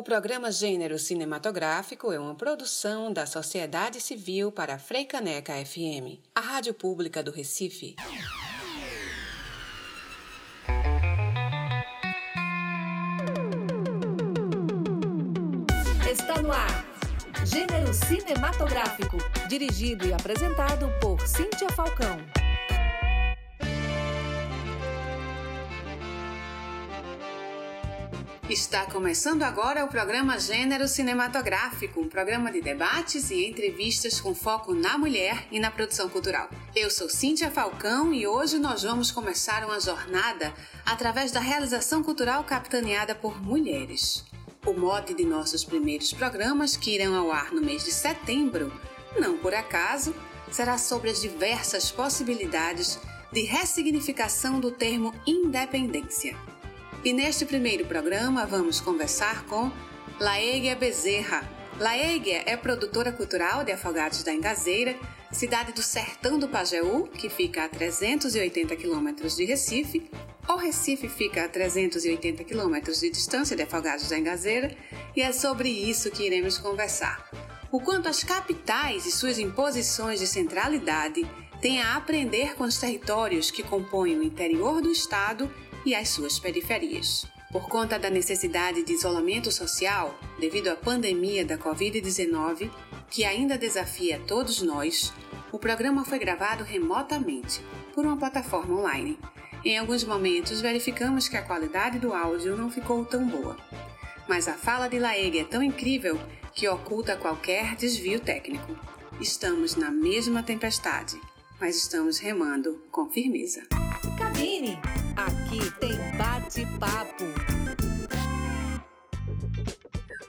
O programa Gênero Cinematográfico é uma produção da Sociedade Civil para a Freicaneca FM, a rádio pública do Recife. Está no ar. Gênero Cinematográfico, dirigido e apresentado por Cíntia Falcão. Está começando agora o programa Gênero Cinematográfico, um programa de debates e entrevistas com foco na mulher e na produção cultural. Eu sou Cíntia Falcão e hoje nós vamos começar uma jornada através da realização cultural capitaneada por mulheres. O mote de nossos primeiros programas, que irão ao ar no mês de setembro, não por acaso, será sobre as diversas possibilidades de ressignificação do termo independência. E neste primeiro programa vamos conversar com Laégia Bezerra. Laégia é produtora cultural de Afogados da Engazeira, cidade do Sertão do Pajeú, que fica a 380 quilômetros de Recife. O Recife fica a 380 quilômetros de distância de Afogados da Engazeira e é sobre isso que iremos conversar. O quanto as capitais e suas imposições de centralidade têm a aprender com os territórios que compõem o interior do estado e as suas periferias. Por conta da necessidade de isolamento social devido à pandemia da Covid-19, que ainda desafia todos nós, o programa foi gravado remotamente por uma plataforma online. Em alguns momentos verificamos que a qualidade do áudio não ficou tão boa. Mas a fala de Laeg é tão incrível que oculta qualquer desvio técnico. Estamos na mesma tempestade, mas estamos remando com firmeza. Cabine Aqui tem bate-papo.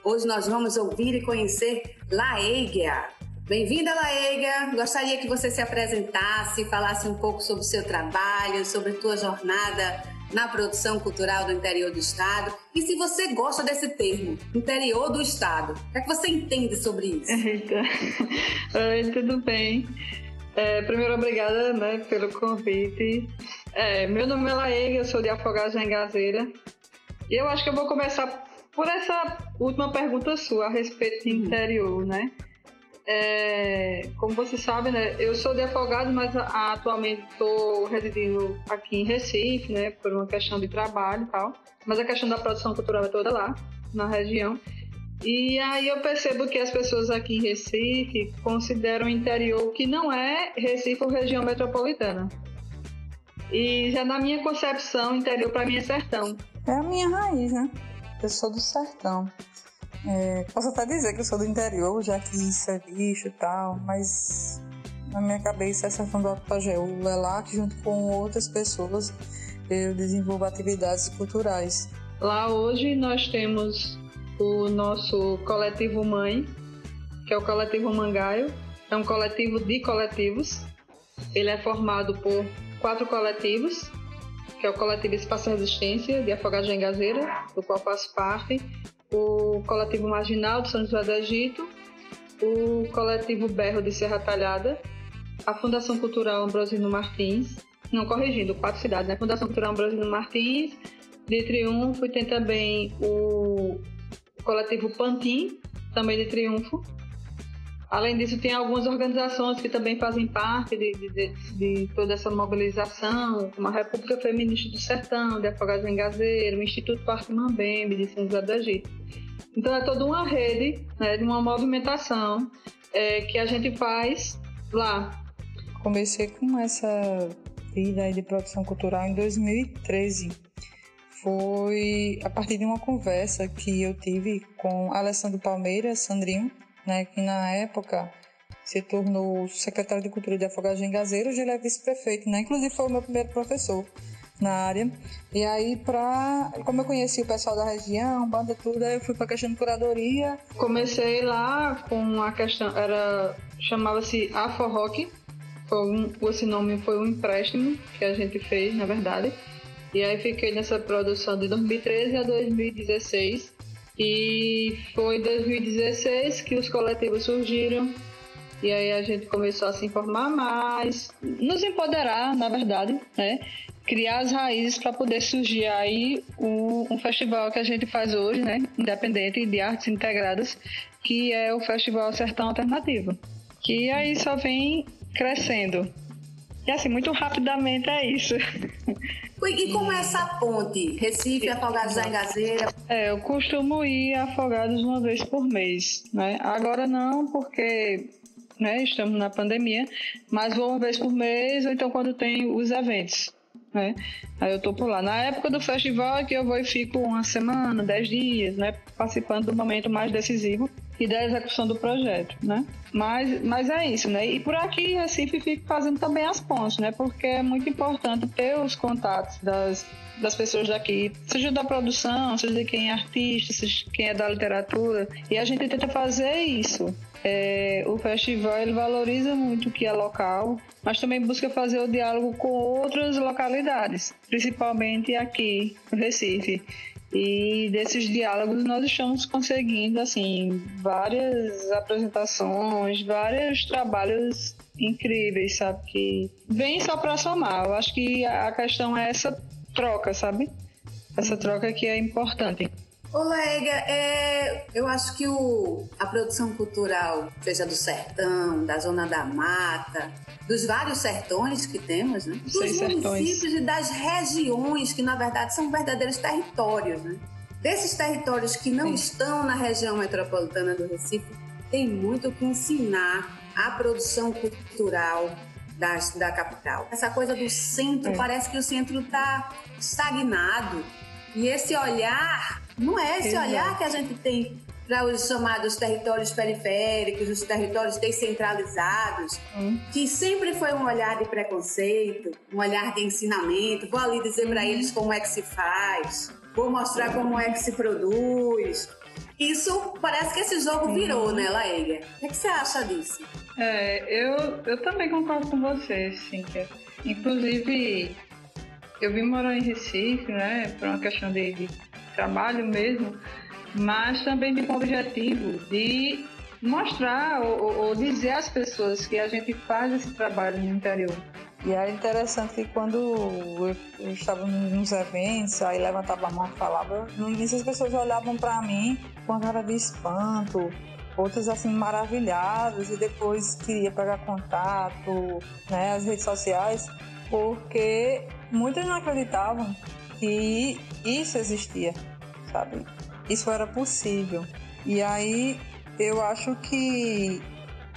Hoje nós vamos ouvir e conhecer Laégia. Bem-vinda, Laégia. Gostaria que você se apresentasse, falasse um pouco sobre o seu trabalho, sobre a tua jornada na produção cultural do interior do estado. E se você gosta desse termo, interior do estado, o que, é que você entende sobre isso? Eita. Oi, tudo bem? É, primeiro, obrigada né, pelo convite. É, meu nome é Laega, eu sou de Afogados em Gazeira. E eu acho que eu vou começar por essa última pergunta sua a respeito do interior, né? É, como você sabe, né, eu sou de Afogados, mas atualmente estou residindo aqui em Recife, né, por uma questão de trabalho e tal. Mas a questão da produção cultural é toda lá, na região. E aí eu percebo que as pessoas aqui em Recife consideram o interior que não é Recife ou região metropolitana. E já na minha concepção, interior para mim é sertão. É a minha raiz, né? Eu sou do sertão. É, posso até dizer que eu sou do interior, já que isso é bicho e tal, mas na minha cabeça é sertão do Pajeú. É lá que, junto com outras pessoas, eu desenvolvo atividades culturais. Lá hoje nós temos o nosso coletivo Mãe, que é o coletivo Mangaio. É um coletivo de coletivos. Ele é formado por quatro coletivos, que é o Coletivo Espaço Resistência, de Afogados de Engazeira, do qual faço parte, o Coletivo Marginal de São José do Egito, o Coletivo Berro de Serra Talhada, a Fundação Cultural Ambrosino Martins, não corrigindo, quatro cidades, né? Fundação Cultural Ambrosino Martins, de Triunfo, e tem também o Coletivo Pantin, também de Triunfo, Além disso, tem algumas organizações que também fazem parte de, de, de toda essa mobilização, como a República Feminista do Sertão, de Afogados em Gazeiro, o Instituto Parque Mambembe, de São José do Egito. Então, é toda uma rede, né, de uma movimentação é, que a gente faz lá. Comecei com essa vida de produção cultural em 2013. Foi a partir de uma conversa que eu tive com Alessandro Palmeira, Sandrinho, né, que na época se tornou secretário de Cultura de Engazeiro, hoje ele é vice-prefeito, né? Inclusive foi o meu primeiro professor na área. E aí, pra, como eu conheci o pessoal da região, banda tudo, aí eu fui para a questão de curadoria. Comecei lá com a questão, era chamava-se Afro Rock. Foi um, esse nome foi um empréstimo que a gente fez, na verdade. E aí fiquei nessa produção de 2013 a 2016 e foi em 2016 que os coletivos surgiram. E aí a gente começou a se informar mais, nos empoderar, na verdade, né? criar as raízes para poder surgir aí um, um, festival que a gente faz hoje, né, independente de artes integradas, que é o Festival Sertão Alternativo, que aí só vem crescendo. E assim, muito rapidamente é isso. E como é essa ponte? Recife, Afogados da Engazeira? É, eu costumo ir a Afogados uma vez por mês, né? Agora não, porque né, estamos na pandemia, mas vou uma vez por mês, ou então quando tem os eventos né? Aí eu tô por lá. Na época do festival é que eu vou e fico uma semana, dez dias, né? Participando do momento mais decisivo e da execução do projeto, né? Mas, mas é isso, né? E por aqui, Recife, fico fazendo também as pontes, né? Porque é muito importante ter os contatos das, das pessoas daqui, seja da produção, seja de quem é artista, seja de quem é da literatura. E a gente tenta fazer isso. É, o festival ele valoriza muito o que é local, mas também busca fazer o diálogo com outras localidades, principalmente aqui no Recife. E desses diálogos nós estamos conseguindo assim várias apresentações, vários trabalhos incríveis, sabe que vem só para somar. Eu acho que a questão é essa troca, sabe? Essa troca que é importante. Ô, Lega, é, eu acho que o, a produção cultural, seja do sertão, da zona da mata, dos vários sertões que temos, né? Dos Seis municípios sertões. e das regiões, que na verdade são verdadeiros territórios, né? Desses territórios que não Sim. estão na região metropolitana do Recife, tem muito o que ensinar a produção cultural das, da capital. Essa coisa do centro, É. parece que o centro está estagnado. E esse olhar, não é esse Exato. olhar que a gente tem para os chamados territórios periféricos, os territórios descentralizados, Hum. que sempre foi um olhar de preconceito, um olhar de ensinamento. Vou ali dizer para eles como é que se faz, vou mostrar como é que se produz. Isso parece que esse jogo virou, né, Laíga? O que, é que você acha disso? É, eu, eu também concordo com você, Cíntia. Inclusive, eu vim morar em Recife, né, por uma questão de, de trabalho mesmo, mas também com o objetivo de mostrar ou, ou- dizer às pessoas que a gente faz esse trabalho no interior. E é interessante que quando eu, eu estava nos eventos, aí levantava a mão e falava, no início as pessoas olhavam para mim com cara de espanto, outras assim maravilhadas, e depois queria pegar contato, né, as redes sociais, porque muitas não acreditavam que isso existia, sabe? Isso era possível. E aí eu acho que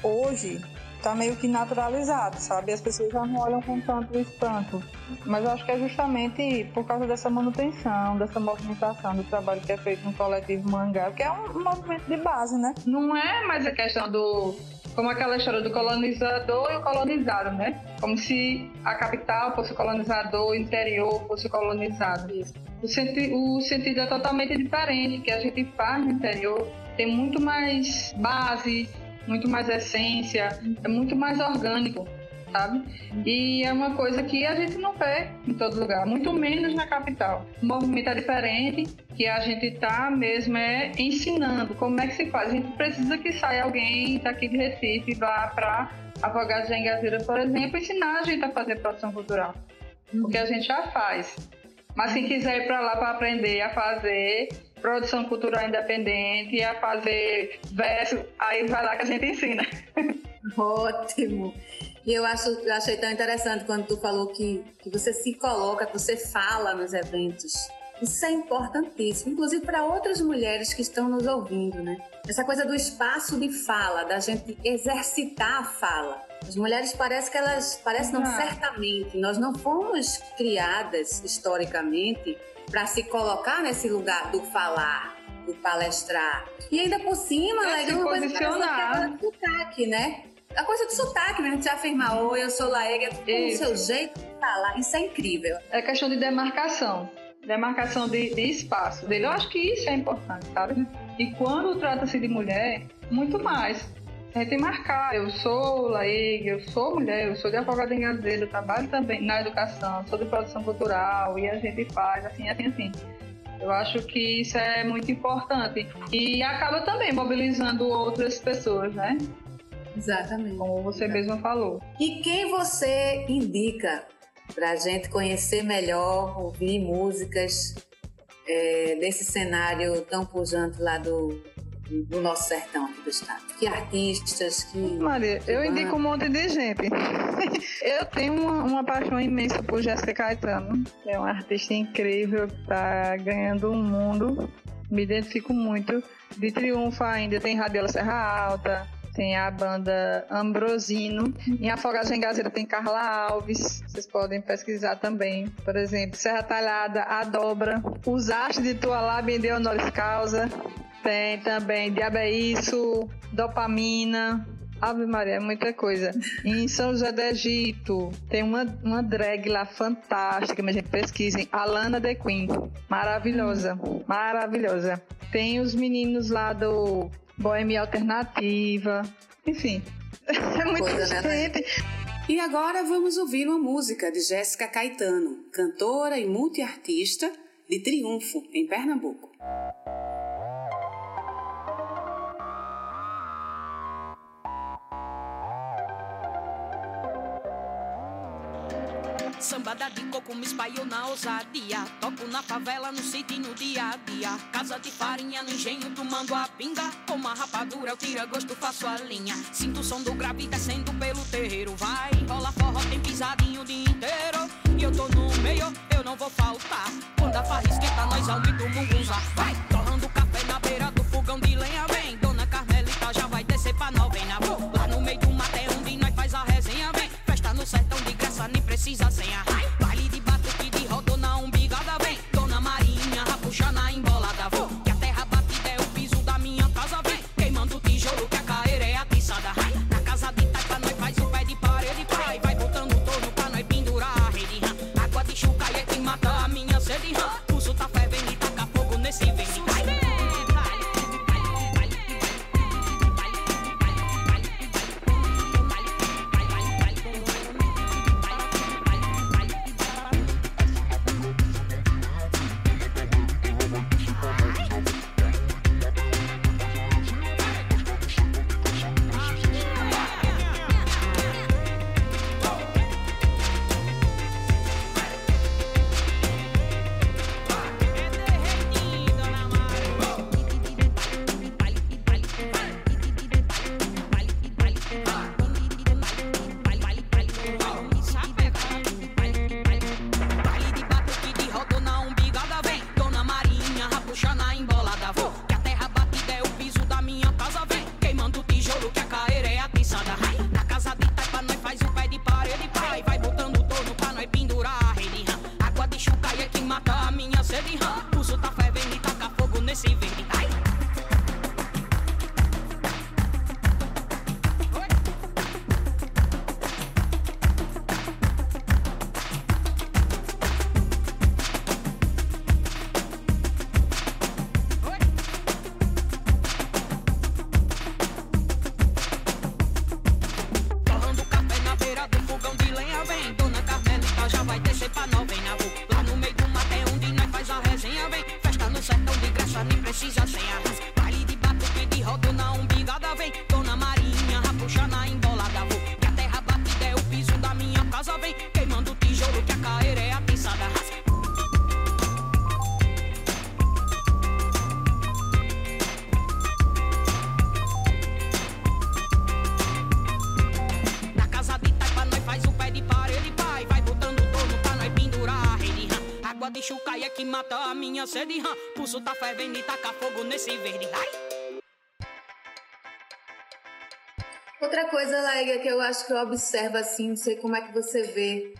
hoje tá meio que naturalizado, sabe? As pessoas já não olham com tanto espanto. Mas acho que é justamente por causa dessa manutenção, dessa movimentação do trabalho que é feito no coletivo Mangá, que é um movimento de base, né? Não é mais a questão do. Como aquela história do colonizador e o colonizado, né? Como se a capital fosse o colonizador, o interior fosse o colonizado. O, senti o sentido é totalmente diferente. Que a gente faz no interior tem muito mais base, muito mais essência, é muito mais orgânico, sabe? E é uma coisa que a gente não vê em todo lugar, muito menos na capital. O movimento é diferente, que a gente tá mesmo é ensinando como é que se faz. A gente precisa que saia alguém daqui de Recife e vá para Afogados de Engazeira, por exemplo, ensinar a gente a fazer produção cultural. Porque a gente já faz. Mas quem quiser ir para lá para aprender a fazer produção cultural independente, a fazer verso, aí vai lá que a gente ensina. Ótimo! E eu acho, eu achei tão interessante quando tu falou que, que você se coloca, que você fala nos eventos. Isso é importantíssimo, inclusive para outras mulheres que estão nos ouvindo, né? Essa coisa do espaço de fala, da gente exercitar a fala. As mulheres parece que elas, parece não, Ah. certamente, nós não fomos criadas historicamente para se colocar nesse lugar do falar, do palestrar. E ainda por cima, É, né, se uma coisa posicionar. que é do sotaque, né? A coisa do sotaque, né? Gente se afirmar, oi, eu sou Laega, com o seu jeito de falar. Isso é incrível. É questão de demarcação. Demarcação de, de espaço dele. Eu acho que isso é importante, sabe? E quando trata-se de mulher, muito mais. A gente marcar. Eu sou Laeg, eu sou mulher, eu sou de advogada em Gazeira, eu trabalho também na educação, sou de produção cultural e a gente faz assim, assim, assim. Eu acho que isso é muito importante. E acaba também mobilizando outras pessoas, né? Exatamente. Como você mesma falou. E quem você indica para a gente conhecer melhor, ouvir músicas é, desse cenário tão pujante lá do, do nosso sertão aqui do estado. Que artistas, que. Maria, que eu indico um monte de gente. eu tenho uma, uma, paixão imensa por Jéssica Caetano. É uma artista incrível, tá ganhando um mundo. Me identifico muito. De triunfo ainda tem Radiola Serra Alta, tem a banda Ambrosino. Em Afogados em Gazeira tem Carla Alves, vocês podem pesquisar também. Por exemplo, Serra Talhada, A Dobra, Usaste de Tua Lábia de Honoris Causa. Tem também Diabo é Dopamina, Ave Maria, é muita coisa. Em São José do Egito, tem uma, uma drag lá fantástica, mas gente pesquisem. Alana The Queen. Maravilhosa. Maravilhosa. Tem os meninos lá do Boêmia Alternativa. Enfim, é muita coisa, né, gente. Né? E agora vamos ouvir uma música de Jéssica Caetano, cantora e multiartista de Triunfo, em Pernambuco. Sambada de coco me espalhou na ousadia. Toco na favela, no sítio no dia a dia. Casa de farinha no engenho, tomando a pinga. Com uma rapadura, eu tira gosto, faço a linha. Sinto o som do grave descendo pelo terreiro. Vai, rola forró, tem pisadinho o dia inteiro. E eu tô no meio, eu não vou faltar. Quando a farra esquenta, nós aumenta o mungunza. Vai, torrando café na beira do fogão de lenha. Pulso tá fervendo e taca fogo nesse verde. Ai. Outra coisa, Laíga, que eu acho que eu observo assim, não sei como é que você vê.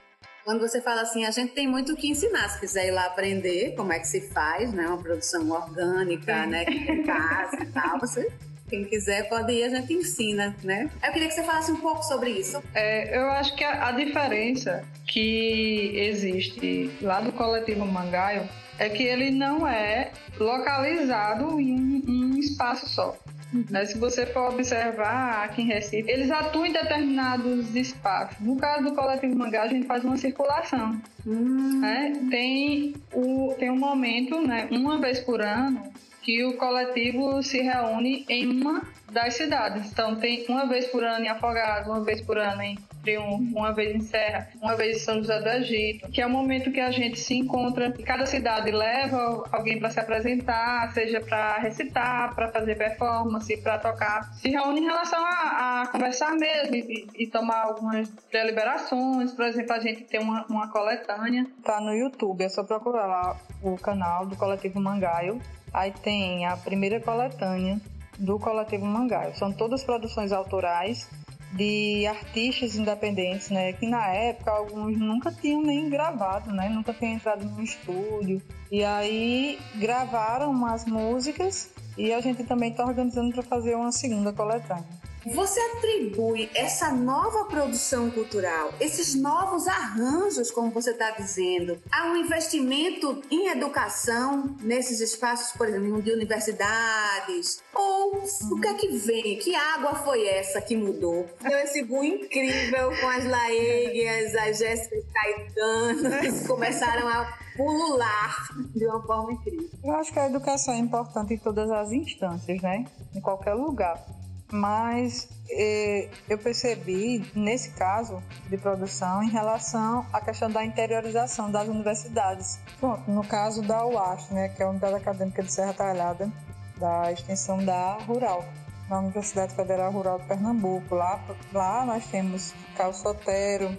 Quando você fala assim, a gente tem muito o que ensinar. Se quiser ir lá aprender como é que se faz, né? Uma produção orgânica, né? Em casa e tal, você quem quiser pode ir, a gente ensina, né? Eu queria que você falasse um pouco sobre isso. É, eu acho que a, a diferença que existe lá do coletivo Mangaio é que ele não é localizado em um, espaço só. Uhum. Né? Se você for observar aqui em Recife, eles atuam em determinados espaços. No caso do Coletivo Mangá, a gente faz uma circulação. Uhum. Né? Tem, o, tem um momento, né, uma vez por ano, que o coletivo se reúne em uma das cidades. Então tem uma vez por ano em Afogados, uma vez por ano em Triunfo, uma vez em Serra, uma vez em São José do Egito, que é o momento que a gente se encontra. Cada cidade leva alguém para se apresentar, seja para recitar, para fazer performance, para tocar. Se reúne em relação a, a conversar mesmo e, e, tomar algumas deliberações. Por exemplo, a gente tem uma, uma coletânea. Tá no YouTube, é só procurar lá o canal do Coletivo Mangaio. Aí tem a primeira coletânea do Coletivo Mangaio. São todas produções autorais de artistas independentes, né? Que na época alguns nunca tinham nem gravado, né? Nunca tinham entrado no estúdio. E aí gravaram umas músicas e a gente também está organizando para fazer uma segunda coletânea. Você atribui essa nova produção cultural, esses novos arranjos, como você está dizendo, a um investimento em educação nesses espaços, por exemplo, de universidades? Ou o que é que vem? Que água foi essa que mudou? Deu esse boom incrível com as Laeguias, as Jéssica Caetanas, começaram a pulular de uma forma incrível. Eu acho que a educação é importante em todas as instâncias, né? Em qualquer lugar mas eh, eu percebi nesse caso de produção em relação à questão da interiorização das universidades. Pronto, no caso da UAS, né, que é a Unidade Acadêmica de Serra Talhada, da extensão da Rural, na Universidade Federal Rural de Pernambuco. Lá, lá nós temos Carlos Sotero,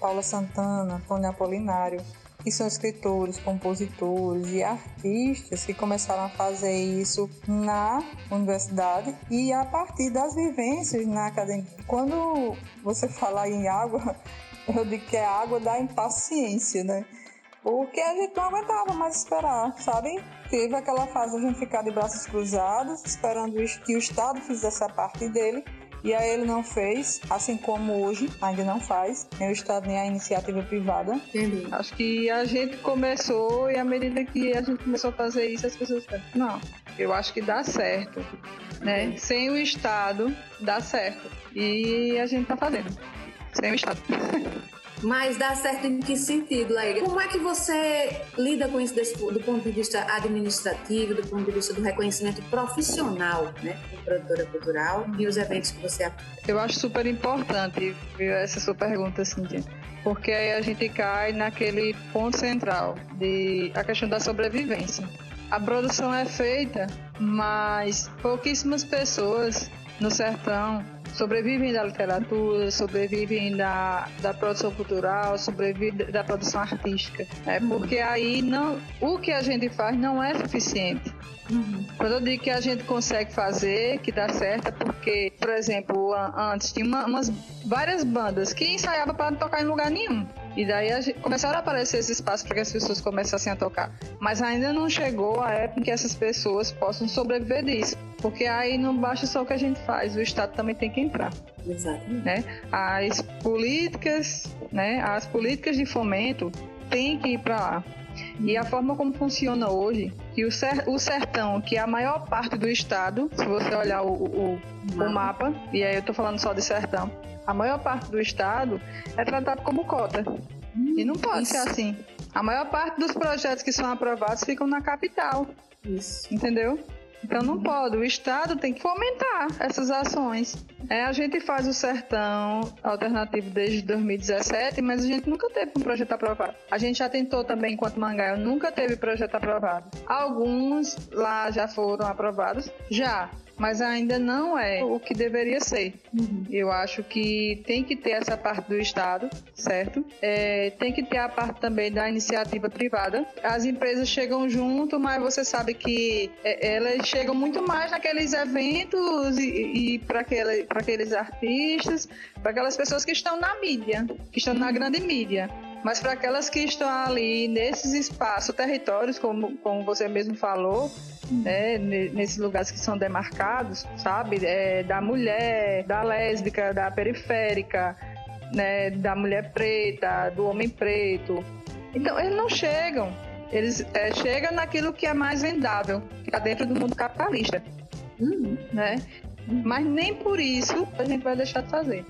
Paula Santana, Antônio Apolinário, que são escritores, compositores e artistas que começaram a fazer isso na universidade e a partir das vivências na academia. Quando você fala em água, eu digo que é água da impaciência, né? Porque a gente não aguentava mais esperar, sabe? Teve aquela fase de a gente ficar de braços cruzados, esperando que o Estado fizesse a parte dele e aí ele não fez, assim como hoje ainda não faz, nem o Estado nem a iniciativa privada. Entendi. Acho que a gente começou e à medida que a gente começou a fazer isso, as pessoas falam, não, eu acho que dá certo, né? Sem o Estado, dá certo. E a gente tá fazendo. Sem o Estado. Mas dá certo em que sentido? Como é que você lida com isso desse, do ponto de vista administrativo, do ponto de vista do reconhecimento profissional, né, como produtora cultural e os eventos que você Eu acho super importante essa sua pergunta, Cintia, porque aí a gente cai naquele ponto central de a questão da sobrevivência. A produção é feita, mas pouquíssimas pessoas no sertão sobrevivem da literatura, sobrevivem da, da produção cultural, sobrevivem da produção artística. É porque aí não, o que a gente faz não é suficiente. Uhum. Quando eu digo que a gente consegue fazer, que dá certo, é porque, por exemplo, antes tinha uma, umas várias bandas que ensaiavam para não tocar em lugar nenhum. E daí a gente, começaram a aparecer esses espaços para que as pessoas começassem a tocar. Mas ainda não chegou a época em que essas pessoas possam sobreviver disso. Porque aí não basta só o que a gente faz, o Estado também tem que entrar. Exatamente. Né? As políticas, né? as políticas de fomento têm que ir para lá. E a forma como funciona hoje, que o, sertão, que é a maior parte do estado, se você olhar o, o, o mapa, e aí eu estou falando só de sertão, a maior parte do estado é tratado como cota. Hum, e não pode isso. ser assim. A maior parte dos projetos que são aprovados ficam na capital. Isso. Entendeu? Então não pode, o Estado tem que fomentar essas ações. É, a gente faz o sertão alternativo desde 2017, mas a gente nunca teve um projeto aprovado. A gente já tentou também, enquanto Mangaio, nunca teve projeto aprovado. Alguns lá já foram aprovados, já, mas ainda não é o que deveria ser. Uhum. Eu acho que tem que ter essa parte do Estado, certo? É, tem que ter a parte também da iniciativa privada. As empresas chegam junto, mas você sabe que é, elas chegam muito mais naqueles eventos e, e para aquele, aqueles artistas, para aquelas pessoas que estão na mídia, que estão na grande mídia. Mas para aquelas que estão ali nesses espaços, territórios, como, como você mesmo falou, né, nesses lugares que são demarcados, sabe? É, da mulher, da lésbica, da periférica, né, da mulher preta, do homem preto. Então, eles não chegam. Eles é, chegam naquilo que é mais vendável, que está dentro do mundo capitalista. Uhum. Né? Mas nem por isso a gente vai deixar de fazer.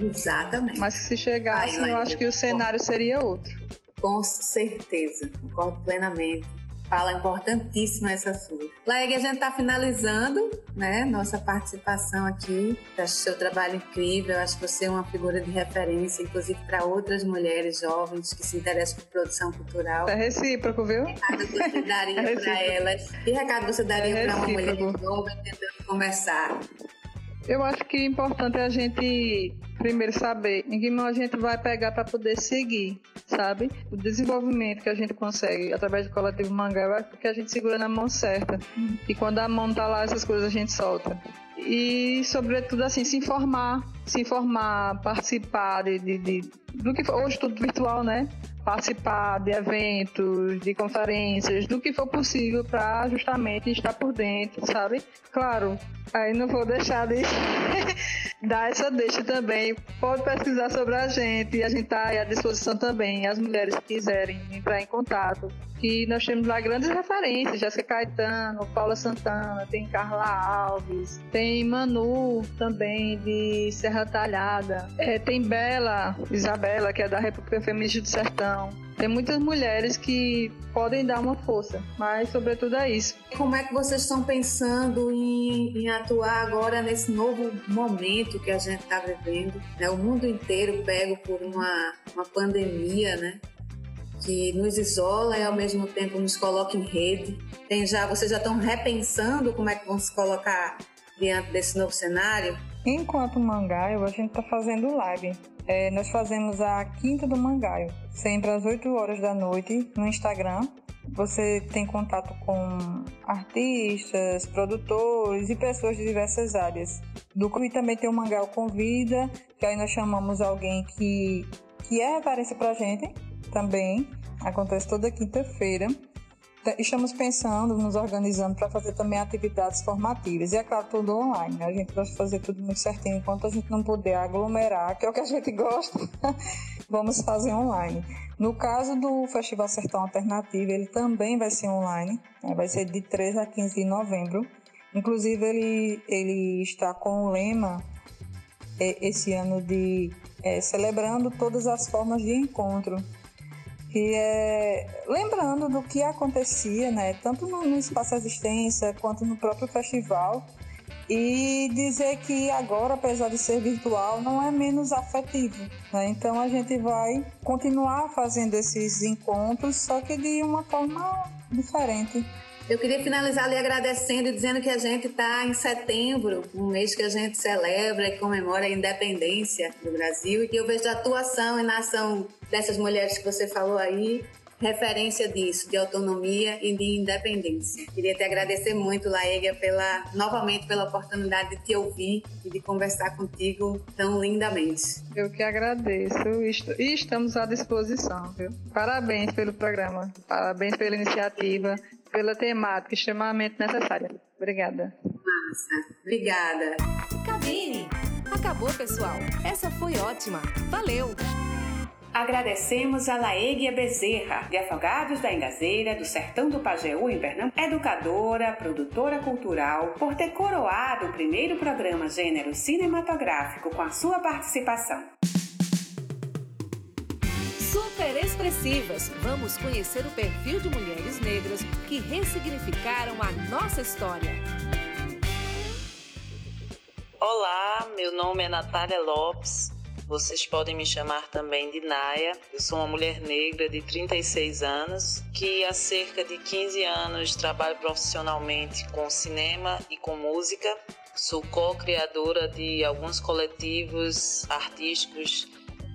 Exatamente. Mas se chegasse, eu acho que o cenário seria outro. Com certeza, concordo plenamente. fala importantíssima essa sua. Laeg, a gente está finalizando né, nossa participação aqui. Acho seu trabalho incrível, acho que você é uma figura de referência, inclusive para outras mulheres jovens que se interessam por produção cultural. É recíproco, viu? Que recado você daria é para elas? Que recado você daria é para uma mulher jovem tentando começar? Eu acho que o importante é a gente primeiro saber em que mão a gente vai pegar para poder seguir, sabe? O desenvolvimento que a gente consegue através do coletivo Mangá é porque a gente segura na mão certa. E quando a mão tá lá, essas coisas a gente solta. E, sobretudo, assim, se informar, se informar, participar de, de, de do que for, hoje tudo virtual, né? Participar de eventos, de conferências, do que for possível para justamente estar por dentro, sabe? Claro, aí não vou deixar de dar essa deixa também. Pode pesquisar sobre a gente a gente está à disposição também, as mulheres que quiserem entrar em contato. Que nós temos lá grandes referências, Jéssica Caetano, Paula Santana, tem Carla Alves, tem Manu também de Serra Talhada, é, tem Bela, Isabela, que é da República Feminista do Sertão. Tem muitas mulheres que podem dar uma força, mas sobretudo é isso. Como é que vocês estão pensando em, em atuar agora nesse novo momento que a gente está vivendo? Né? O mundo inteiro pego por uma, uma pandemia, né? Que nos isola e ao mesmo tempo nos coloca em rede. Tem já, vocês já estão repensando como é que vão se colocar diante desse novo cenário? Enquanto Mangaio, a gente está fazendo live. É, nós fazemos a Quinta do Mangaio, sempre às 8 horas da noite no Instagram. Você tem contato com artistas, produtores e pessoas de diversas áreas. Do e também tem o Mangaio Convida, que aí nós chamamos alguém que, que é referência pra gente também. Acontece toda quinta-feira. Estamos pensando, nos organizando para fazer também atividades formativas. E é claro, tudo online. Né? A gente vai fazer tudo muito certinho. Enquanto a gente não puder aglomerar, que é o que a gente gosta, vamos fazer online. No caso do Festival Sertão Alternativo, ele também vai ser online. Né? Vai ser de 3 a 15 de novembro. Inclusive, ele, ele está com o lema é, esse ano de é, celebrando todas as formas de encontro que é lembrando do que acontecia, né, tanto no, no espaço existência quanto no próprio festival, e dizer que agora, apesar de ser virtual, não é menos afetivo. Né? Então a gente vai continuar fazendo esses encontros, só que de uma forma diferente. Eu queria finalizar ali agradecendo e dizendo que a gente está em setembro, um mês que a gente celebra e comemora a independência do Brasil, e eu vejo a atuação e na ação dessas mulheres que você falou aí, referência disso, de autonomia e de independência. Queria te agradecer muito, Laega, pela, novamente pela oportunidade de te ouvir e de conversar contigo tão lindamente. Eu que agradeço e estamos à disposição. Viu? Parabéns pelo programa, parabéns pela iniciativa pela temática extremamente necessária. Obrigada. Massa. Obrigada. Cabine. Acabou, pessoal. Essa foi ótima. Valeu. Agradecemos a Laeguia Bezerra, de Afogados da Engazeira, do Sertão do Pajeú, em Pernambuco, educadora, produtora cultural, por ter coroado o primeiro programa gênero cinematográfico com a sua participação expressivas. Vamos conhecer o perfil de mulheres negras que ressignificaram a nossa história. Olá, meu nome é Natália Lopes. Vocês podem me chamar também de Naya. Eu sou uma mulher negra de 36 anos que há cerca de 15 anos trabalho profissionalmente com cinema e com música. Sou co-criadora de alguns coletivos artísticos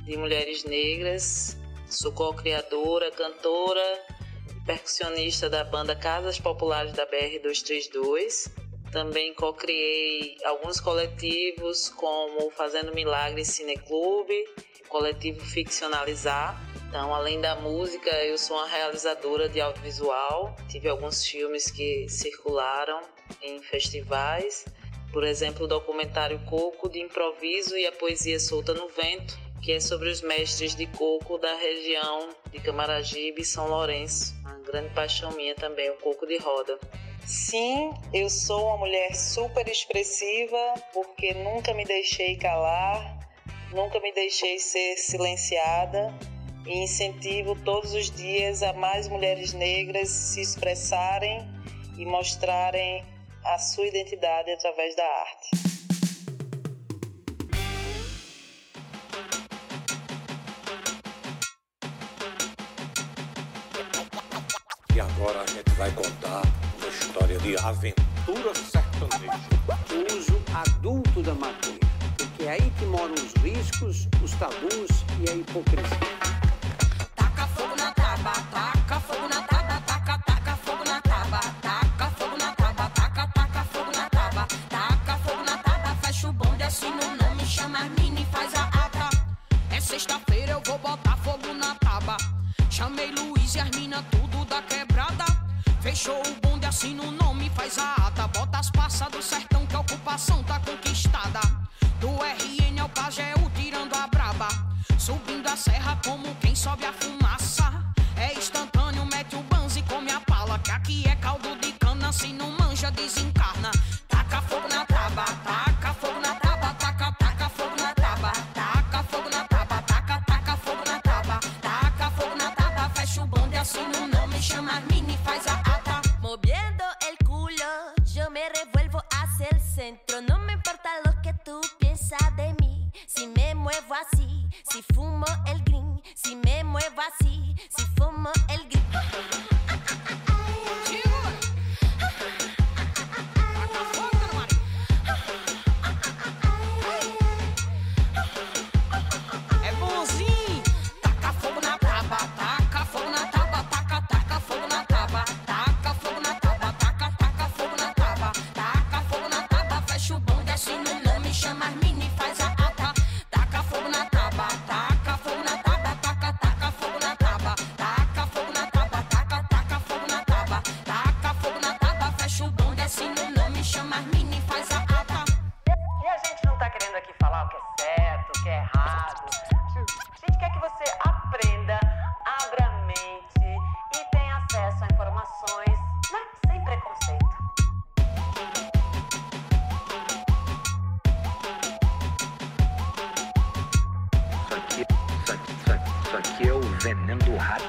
de mulheres negras Sou co-criadora, cantora e percussionista da banda Casas Populares da BR-232. Também co-criei alguns coletivos, como Fazendo Milagres Cineclube, coletivo Ficcionalizar. Então, além da música, eu sou uma realizadora de audiovisual. Tive alguns filmes que circularam em festivais. Por exemplo, o documentário Coco de Improviso e a Poesia Solta no Vento, que é sobre os mestres de coco da região de Camaragibe e São Lourenço. Uma grande paixão minha também, o coco de roda. Sim, eu sou uma mulher super expressiva porque nunca me deixei calar, nunca me deixei ser silenciada e incentivo todos os dias a mais mulheres negras se expressarem e mostrarem a sua identidade através da arte. Vai contar uma história de aventura sertaneja. O uso adulto da maconha, porque é aí que moram os riscos, os tabus e a hipocrisia. Taca fogo na taba, taca fogo na taba, taca, taca fogo na taba, taca fogo na taba, taca, taca fogo na taba, taca fogo na taba, fecha o bonde, assina o nome, chama as mini e faz a ata. É sexta-feira, eu vou botar fogo na taba. Chamei Luiz e as mina, tudo da quebrada. Fechou o bonde, assina o nome, faz a ata. Bota as passas do sertão que a ocupação tá conquistada. Do RN ao Pageu, tirando a braba. Subindo a serra como quem sobe a fumaça. É instantâneo, mete o banzo e come a pala. Que aqui é caldo de cana, se não manja, desencarna. Taca fogo na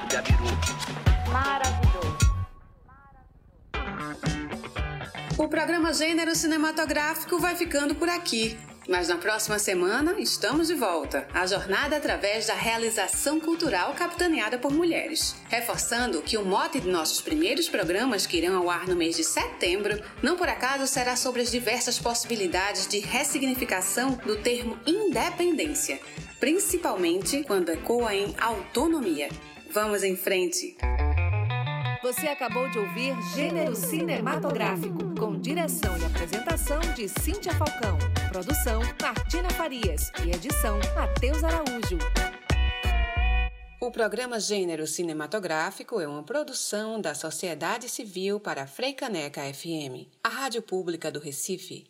gabiru. Maravilhoso. O programa Gênero Cinematográfico vai ficando por aqui. Mas na próxima semana estamos de volta. A jornada através da realização cultural capitaneada por mulheres. Reforçando que o mote de nossos primeiros programas, que irão ao ar no mês de setembro, não por acaso será sobre as diversas possibilidades de ressignificação do termo independência, principalmente quando ecoa em autonomia. Vamos em frente! Você acabou de ouvir Gênero Cinematográfico, com direção e apresentação de Cíntia Falcão. Produção Martina Farias e edição Matheus Araújo. O programa Gênero Cinematográfico é uma produção da Sociedade Civil para a Freicaneca FM, a rádio pública do Recife.